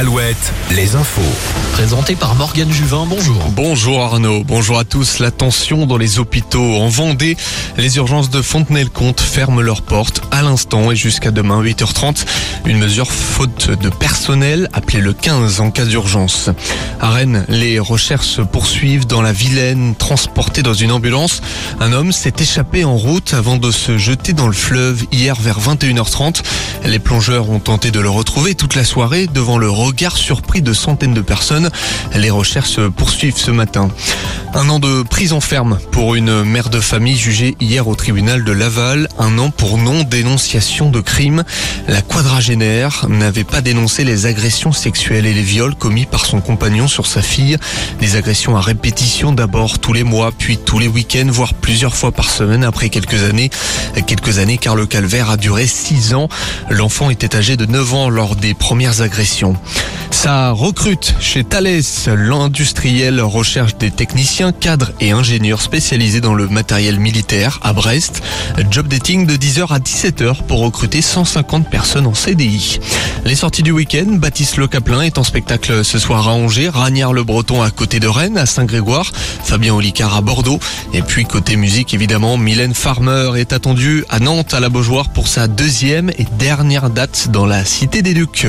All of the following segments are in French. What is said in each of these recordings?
Alouette, les infos. Présenté par Morgane Juvin, bonjour. Bonjour Arnaud, bonjour à tous. La tension dans les hôpitaux en Vendée. Les urgences de Fontenay-le-Comte ferment leurs portes à l'instant et jusqu'à demain 8h30. Une mesure faute de personnel, appelée le 15 en cas d'urgence. À Rennes, les recherches se poursuivent dans la Vilaine. Transporté dans une ambulance, un homme s'est échappé en route avant de se jeter dans le fleuve hier vers 21h30. Les plongeurs ont tenté de le retrouver toute la soirée devant le regard surpris de centaines de personnes. Les recherches se poursuivent ce matin. Un an de prison ferme pour une mère de famille jugée hier au tribunal de Laval. Un an pour non-dénonciation de crime. La quadragénaire n'avait pas dénoncé les agressions sexuelles et les viols commis par son compagnon sur sa fille. Des agressions à répétition d'abord tous les mois, puis tous les week-ends, voire plusieurs fois par semaine après quelques années. Quelques années car le calvaire a duré six ans. L'enfant était âgé de 9 ans lors des premières agressions. Ça recrute chez Thales. L'industriel recherche des techniciens, cadres et ingénieurs spécialisés dans le matériel militaire à Brest. Job dating de 10h à 17h pour recruter 150 personnes en CDI. Les sorties du week-end, Baptiste Le Caplin est en spectacle ce soir à Angers, Ragnard Le Breton à côté de Rennes, à Saint-Grégoire, Fabien Olicard à Bordeaux. Et puis côté musique évidemment, Mylène Farmer est attendue à Nantes à la Beaujoire pour sa deuxième et dernière date dans la Cité des Ducs.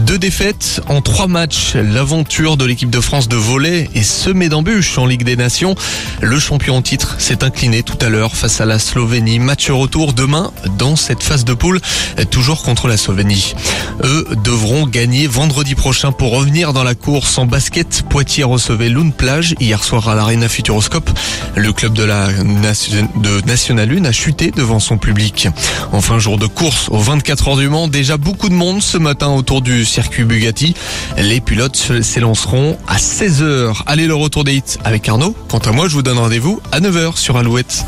Deux défaites en trois matchs. L'aventure de l'équipe de France de volley est semée d'embûches en Ligue des Nations. Le champion en titre s'est incliné tout à l'heure face à la Slovénie. Match retour demain dans cette phase de poule, toujours contre la Slovénie. Eux devront gagner vendredi prochain pour revenir dans la course en basket. Poitiers recevait Lune Plage hier soir à l'Arena Futuroscope. Le club de la de National 1 a chuté devant son public. Enfin, jour de course aux 24 heures du Mans. Déjà beaucoup de monde ce matin autour du circuit Bugatti. Les pilotes s'élanceront à 16h. Allez, le retour des hits avec Arnaud. Quant à moi, je vous donne rendez-vous à 9h sur Alouette.